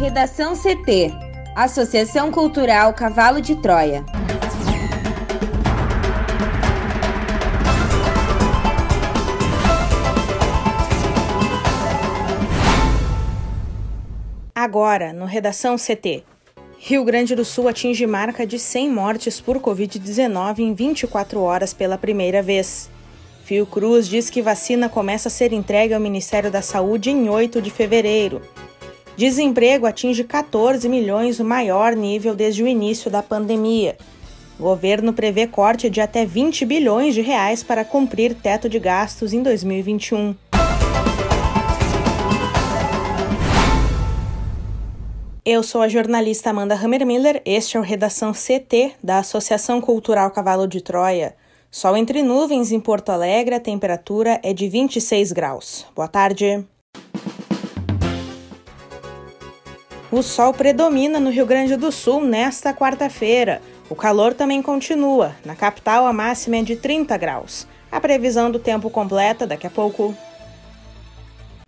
Redação CT Associação Cultural Cavalo de Troia. Agora, no Redação CT. Rio Grande do Sul atinge marca de 100 mortes por Covid-19 em 24 horas pela primeira vez. Fiocruz diz que vacina começa a ser entregue ao Ministério da Saúde em 8 de fevereiro. Desemprego atinge 14 milhões, o maior nível desde o início da pandemia. O governo prevê corte de até 20 bilhões de reais para cumprir teto de gastos em 2021. Eu sou a jornalista Amanda Hammermiller, este é o Redação CT da Associação Cultural Cavalo de Troia. Sol entre nuvens em Porto Alegre, a temperatura é de 26 graus. Boa tarde. O sol predomina no Rio Grande do Sul nesta quarta-feira. O calor também continua. Na capital, a máxima é de 30 graus. A previsão do tempo completa daqui a pouco.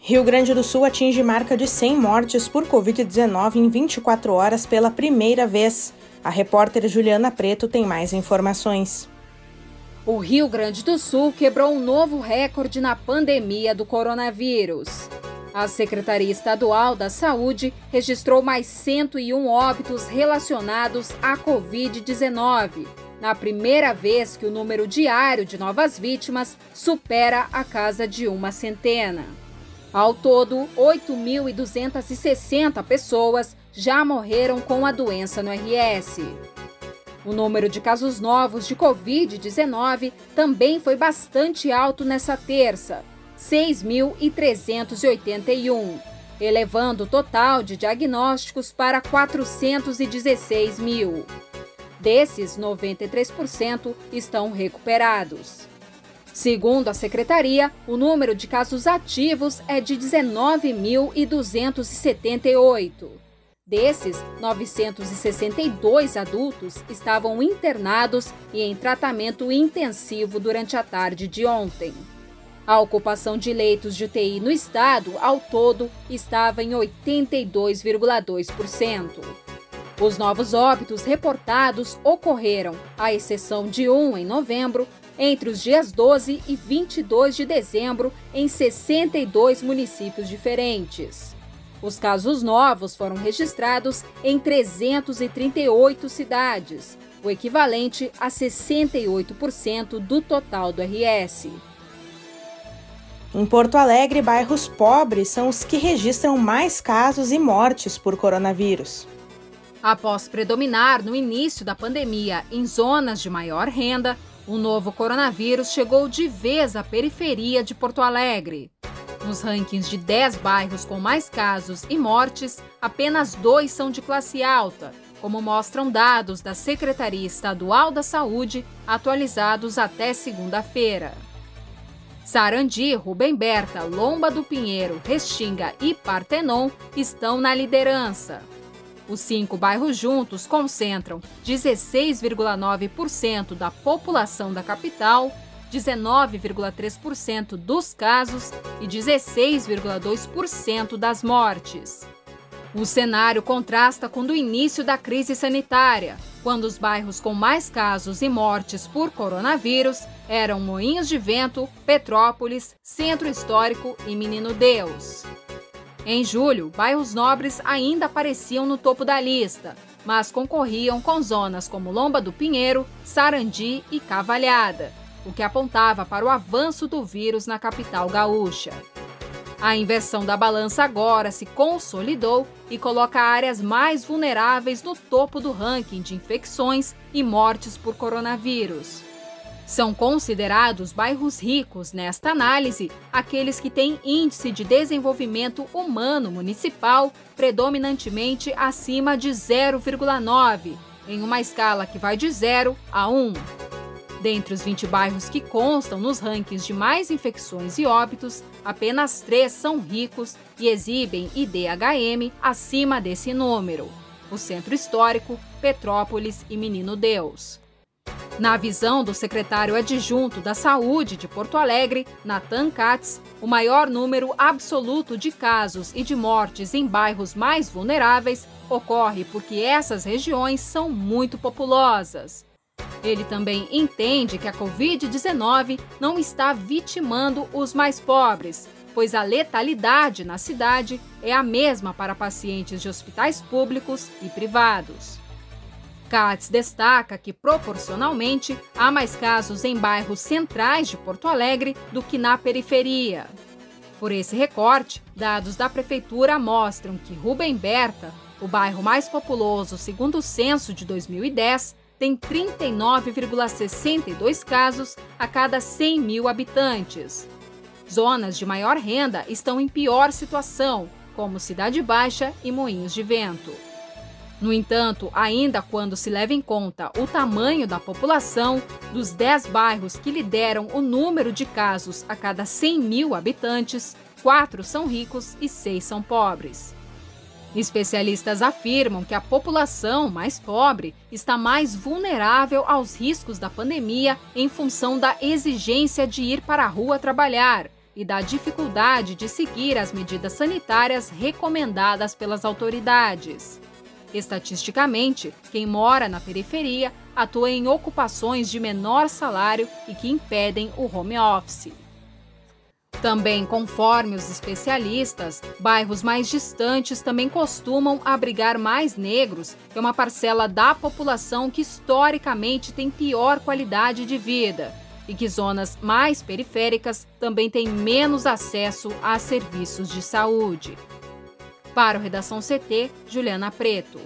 Rio Grande do Sul atinge marca de 100 mortes por Covid-19 em 24 horas pela primeira vez. A repórter Juliana Preto tem mais informações. O Rio Grande do Sul quebrou um novo recorde na pandemia do coronavírus. A Secretaria Estadual da Saúde registrou mais 101 óbitos relacionados à Covid-19, na primeira vez que o número diário de novas vítimas supera a casa de uma centena. Ao todo, 8.260 pessoas já morreram com a doença no RS. O número de casos novos de Covid-19 também foi bastante alto nessa terça, 6.381, elevando o total de diagnósticos para 416 mil. Desses, 93% estão recuperados. Segundo a secretaria, o número de casos ativos é de 19.278. Desses, 962 adultos estavam internados e em tratamento intensivo durante a tarde de ontem. A ocupação de leitos de UTI no estado, ao todo, estava em 82,2%. Os novos óbitos reportados ocorreram, à exceção de um em novembro, entre os dias 12 e 22 de dezembro em 62 municípios diferentes. Os casos novos foram registrados em 338 cidades, o equivalente a 68% do total do RS. Em Porto Alegre, bairros pobres são os que registram mais casos e mortes por coronavírus. Após predominar no início da pandemia em zonas de maior renda, o novo coronavírus chegou de vez à periferia de Porto Alegre. Nos rankings de 10 bairros com mais casos e mortes, apenas dois são de classe alta, como mostram dados da Secretaria Estadual da Saúde, atualizados até segunda-feira. Sarandi, Rubem Berta, Lomba do Pinheiro, Restinga e Partenon estão na liderança. Os cinco bairros juntos concentram 16,9% da população da capital, 19,3% dos casos e 16,2% das mortes. O cenário contrasta com o do início da crise sanitária, quando os bairros com mais casos e mortes por coronavírus eram Moinhos de Vento, Petrópolis, Centro Histórico e Menino Deus. Em julho, bairros nobres ainda apareciam no topo da lista, mas concorriam com zonas como Lomba do Pinheiro, Sarandi e Cavalhada, o que apontava para o avanço do vírus na capital gaúcha. A inversão da balança agora se consolidou e coloca áreas mais vulneráveis no topo do ranking de infecções e mortes por coronavírus. São considerados bairros ricos, nesta análise, aqueles que têm índice de desenvolvimento humano municipal predominantemente acima de 0,9, em uma escala que vai de 0 a 1. Dentre os 20 bairros que constam nos rankings de mais infecções e óbitos, apenas três são ricos e exibem IDHM acima desse número: o Centro Histórico, Petrópolis e Menino Deus. Na visão do secretário adjunto da Saúde de Porto Alegre, Nathan Katz, o maior número absoluto de casos e de mortes em bairros mais vulneráveis ocorre porque essas regiões são muito populosas. Ele também entende que a Covid-19 não está vitimando os mais pobres, pois a letalidade na cidade é a mesma para pacientes de hospitais públicos e privados. Katz destaca que, proporcionalmente, há mais casos em bairros centrais de Porto Alegre do que na periferia. Por esse recorte, dados da Prefeitura mostram que Rubem Berta, o bairro mais populoso segundo o censo de 2010, tem 39,62 casos a cada 100 mil habitantes. Zonas de maior renda estão em pior situação, como Cidade Baixa e Moinhos de Vento. No entanto, ainda quando se leva em conta o tamanho da população, dos 10 bairros que lideram o número de casos a cada 100 mil habitantes, quatro são ricos e seis são pobres. Especialistas afirmam que a população mais pobre está mais vulnerável aos riscos da pandemia em função da exigência de ir para a rua trabalhar e da dificuldade de seguir as medidas sanitárias recomendadas pelas autoridades. Estatisticamente, quem mora na periferia atua em ocupações de menor salário e que impedem o home office. Também, conforme os especialistas, bairros mais distantes também costumam abrigar mais negros, é uma parcela da população que historicamente tem pior qualidade de vida, e que zonas mais periféricas também têm menos acesso a serviços de saúde. Para o Redação CT, Juliana Preto.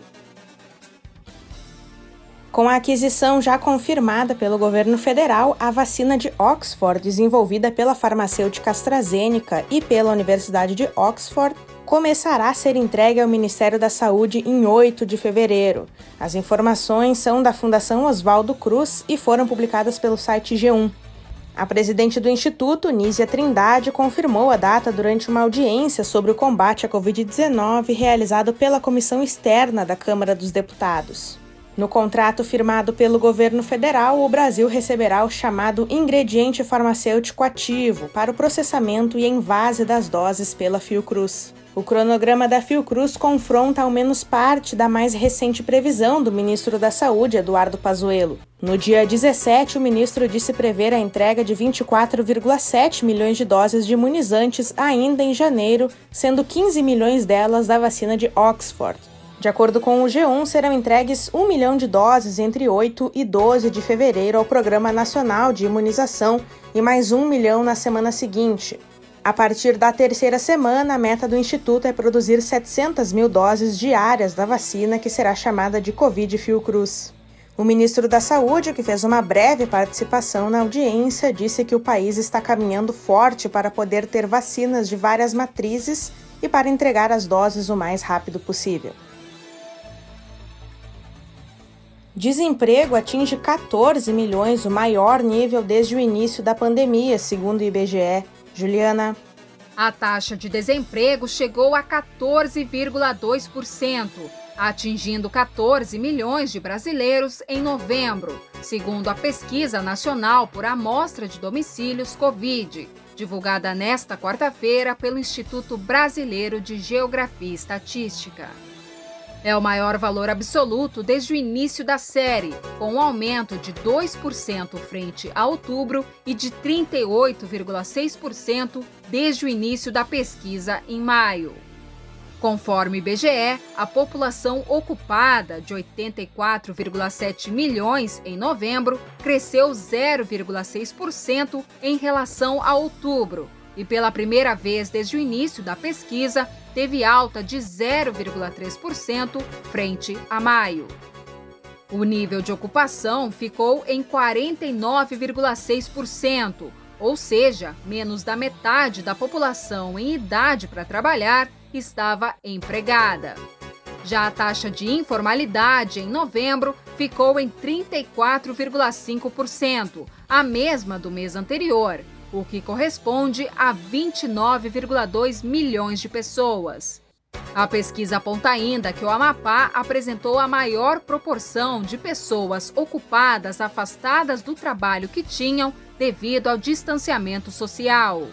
Com a aquisição já confirmada pelo governo federal, a vacina de Oxford, desenvolvida pela farmacêutica AstraZeneca e pela Universidade de Oxford, começará a ser entregue ao Ministério da Saúde em 8 de fevereiro. As informações são da Fundação Oswaldo Cruz e foram publicadas pelo site G1. A presidente do Instituto, Nízia Trindade, confirmou a data durante uma audiência sobre o combate à Covid-19 realizado pela Comissão Externa da Câmara dos Deputados. No contrato firmado pelo governo federal, o Brasil receberá o chamado ingrediente farmacêutico ativo para o processamento e envase das doses pela Fiocruz. O cronograma da Fiocruz confronta ao menos parte da mais recente previsão do ministro da Saúde, Eduardo Pazuello. No dia 17, o ministro disse prever a entrega de 24,7 milhões de doses de imunizantes ainda em janeiro, sendo 15 milhões delas da vacina de Oxford. De acordo com o G1, serão entregues 1 milhão de doses entre 8 e 12 de fevereiro ao Programa Nacional de Imunização e mais 1 milhão na semana seguinte. A partir da terceira semana, a meta do Instituto é produzir 700 mil doses diárias da vacina que será chamada de Covid Fiocruz. O ministro da Saúde, que fez uma breve participação na audiência, disse que o país está caminhando forte para poder ter vacinas de várias matrizes e para entregar as doses o mais rápido possível. Desemprego atinge 14 milhões, o maior nível desde o início da pandemia, segundo o IBGE. Juliana. A taxa de desemprego chegou a 14,2%, atingindo 14 milhões de brasileiros em novembro, segundo a Pesquisa Nacional por Amostra de Domicílios Covid, divulgada nesta quarta-feira pelo Instituto Brasileiro de Geografia e Estatística. É o maior valor absoluto desde o início da série, com um aumento de 2% frente a outubro e de 38,6% desde o início da pesquisa em maio. Conforme IBGE, a população ocupada de 84,7 milhões em novembro cresceu 0,6% em relação a outubro e, pela primeira vez desde o início da pesquisa, teve alta de 0,3% frente a maio. O nível de ocupação ficou em 49,6%, ou seja, menos da metade da população em idade para trabalhar estava empregada. Já a taxa de informalidade em novembro ficou em 34,5%, a mesma do mês anterior, o que corresponde a 29,2 milhões de pessoas. A pesquisa aponta ainda que o Amapá apresentou a maior proporção de pessoas ocupadas afastadas do trabalho que tinham devido ao distanciamento social.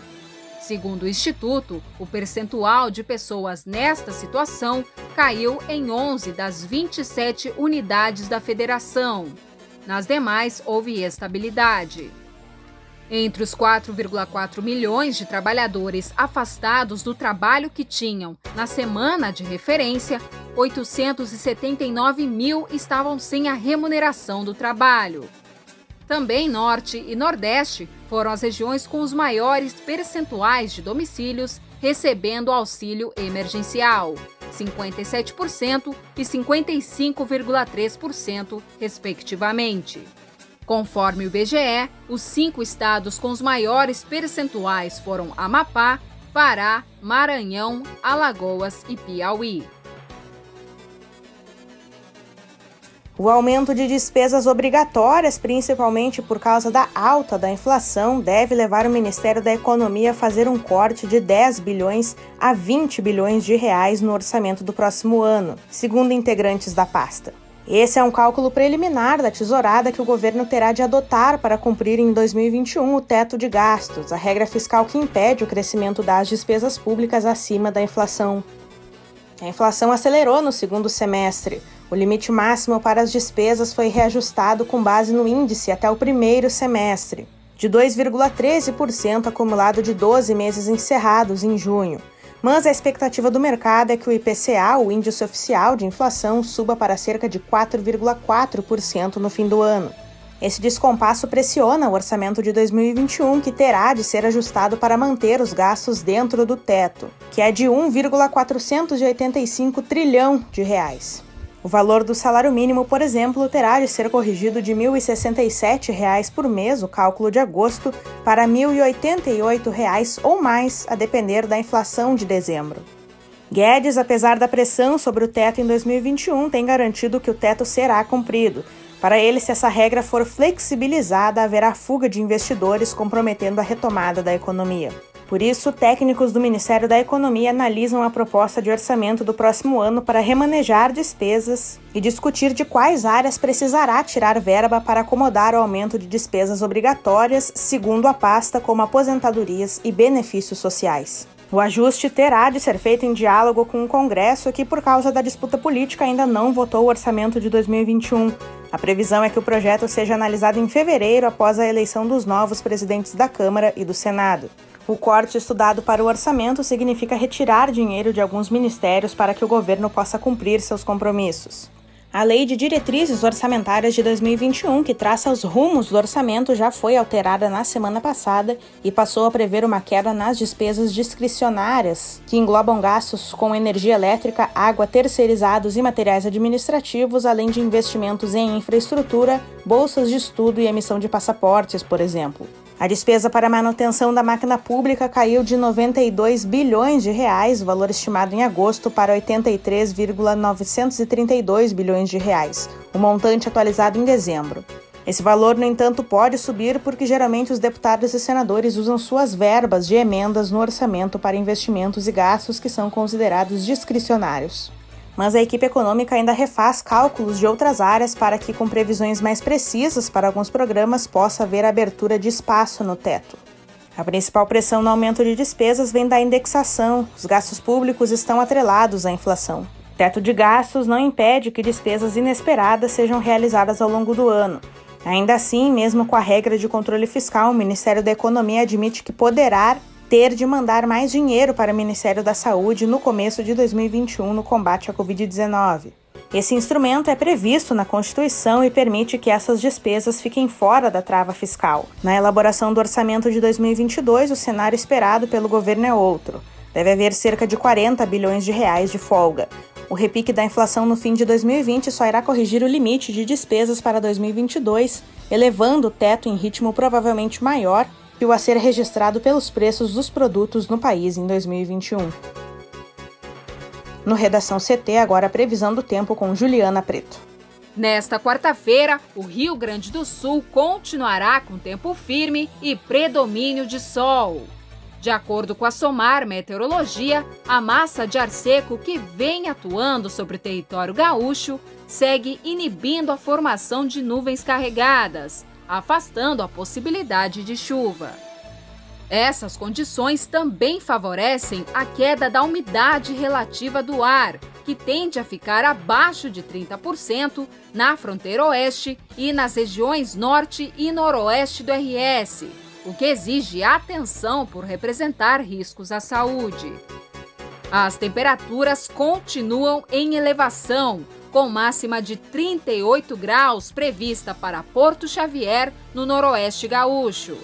Segundo o Instituto, o percentual de pessoas nesta situação caiu em 11 das 27 unidades da federação. Nas demais, houve estabilidade. Entre os 4,4 milhões de trabalhadores afastados do trabalho que tinham na semana de referência, 879 mil estavam sem a remuneração do trabalho. Também Norte e Nordeste foram as regiões com os maiores percentuais de domicílios recebendo auxílio emergencial, 57% e 55,3%, respectivamente. Conforme o IBGE, os cinco estados com os maiores percentuais foram Amapá, Pará, Maranhão, Alagoas e Piauí. O aumento de despesas obrigatórias, principalmente por causa da alta da inflação, deve levar o Ministério da Economia a fazer um corte de 10 bilhões a 20 bilhões de reais no orçamento do próximo ano, segundo integrantes da pasta. Esse é um cálculo preliminar da tesourada que o governo terá de adotar para cumprir em 2021 o teto de gastos, a regra fiscal que impede o crescimento das despesas públicas acima da inflação. A inflação acelerou no segundo semestre. O limite máximo para as despesas foi reajustado com base no índice até o primeiro semestre, de 2,13% acumulado de 12 meses encerrados em junho mas a expectativa do mercado é que o IPCA, o índice oficial de inflação, suba para cerca de 4,4% no fim do ano. Esse descompasso pressiona o orçamento de 2021, que terá de ser ajustado para manter os gastos dentro do teto, que é de 1,485 trilhão de reais. O valor do salário mínimo, por exemplo, terá de ser corrigido de R$ 1.067 por mês, o cálculo de agosto, para R$ 1.088 ou mais, a depender da inflação de dezembro. Guedes, apesar da pressão sobre o teto em 2021, tem garantido que o teto será cumprido. Para ele, se essa regra for flexibilizada, haverá fuga de investidores, comprometendo a retomada da economia. Por isso, técnicos do Ministério da Economia analisam a proposta de orçamento do próximo ano para remanejar despesas e discutir de quais áreas precisará tirar verba para acomodar o aumento de despesas obrigatórias, segundo a pasta, como aposentadorias e benefícios sociais. O ajuste terá de ser feito em diálogo com o Congresso, que, por causa da disputa política, ainda não votou o orçamento de 2021. A previsão é que o projeto seja analisado em fevereiro, após a eleição dos novos presidentes da Câmara e do Senado. O corte estudado para o orçamento significa retirar dinheiro de alguns ministérios para que o governo possa cumprir seus compromissos. A Lei de Diretrizes Orçamentárias de 2021, que traça os rumos do orçamento, já foi alterada na semana passada e passou a prever uma queda nas despesas discricionárias, que englobam gastos com energia elétrica, água, terceirizados e materiais administrativos, além de investimentos em infraestrutura, bolsas de estudo e emissão de passaportes, por exemplo. A despesa para manutenção da máquina pública caiu de 92 bilhões de reais, valor estimado em agosto, para 83,932 bilhões de reais, o montante atualizado em dezembro. Esse valor, no entanto, pode subir porque geralmente os deputados e senadores usam suas verbas de emendas no orçamento para investimentos e gastos que são considerados discricionários mas a equipe econômica ainda refaz cálculos de outras áreas para que, com previsões mais precisas para alguns programas, possa haver abertura de espaço no teto. A principal pressão no aumento de despesas vem da indexação. Os gastos públicos estão atrelados à inflação. O teto de gastos não impede que despesas inesperadas sejam realizadas ao longo do ano. Ainda assim, mesmo com a regra de controle fiscal, o Ministério da Economia admite que poderá ter de mandar mais dinheiro para o Ministério da Saúde no começo de 2021 no combate à Covid-19. Esse instrumento é previsto na Constituição e permite que essas despesas fiquem fora da trava fiscal. Na elaboração do orçamento de 2022, o cenário esperado pelo governo é outro. Deve haver cerca de 40 bilhões de reais de folga. O repique da inflação no fim de 2020 só irá corrigir o limite de despesas para 2022, elevando o teto em ritmo provavelmente maior o a ser registrado pelos preços dos produtos no país em 2021. No Redação CT, agora a previsão do tempo com Juliana Preto. Nesta quarta-feira, o Rio Grande do Sul continuará com tempo firme e predomínio de sol. De acordo com a SOMAR Meteorologia, a massa de ar seco que vem atuando sobre o território gaúcho segue inibindo a formação de nuvens carregadas, afastando a possibilidade de chuva. Essas condições também favorecem a queda da umidade relativa do ar, que tende a ficar abaixo de 30% na fronteira oeste e nas regiões norte e noroeste do RS o que exige atenção por representar riscos à saúde. As temperaturas continuam em elevação, com máxima de 38 graus prevista para Porto Xavier, no Noroeste Gaúcho.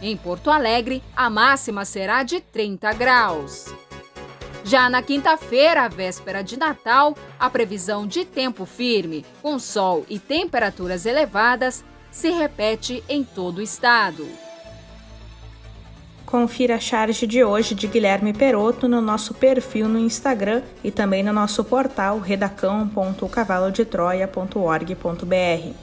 Em Porto Alegre, a máxima será de 30 graus. Já na quinta-feira, véspera de Natal, a previsão de tempo firme, com sol e temperaturas elevadas, se repete em todo o estado. Confira a charge de hoje de Guilherme Peroto no nosso perfil no Instagram e também no nosso portal redacão.cavalodetroia.org.br.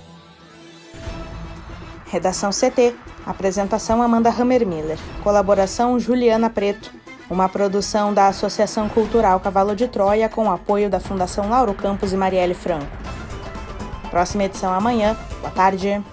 Redação CT. Apresentação Amanda Hammermiller. Colaboração Juliana Preto. Uma produção da Associação Cultural Cavalo de Troia com apoio da Fundação Lauro Campos e Marielle Franco. Próxima edição amanhã. Boa tarde.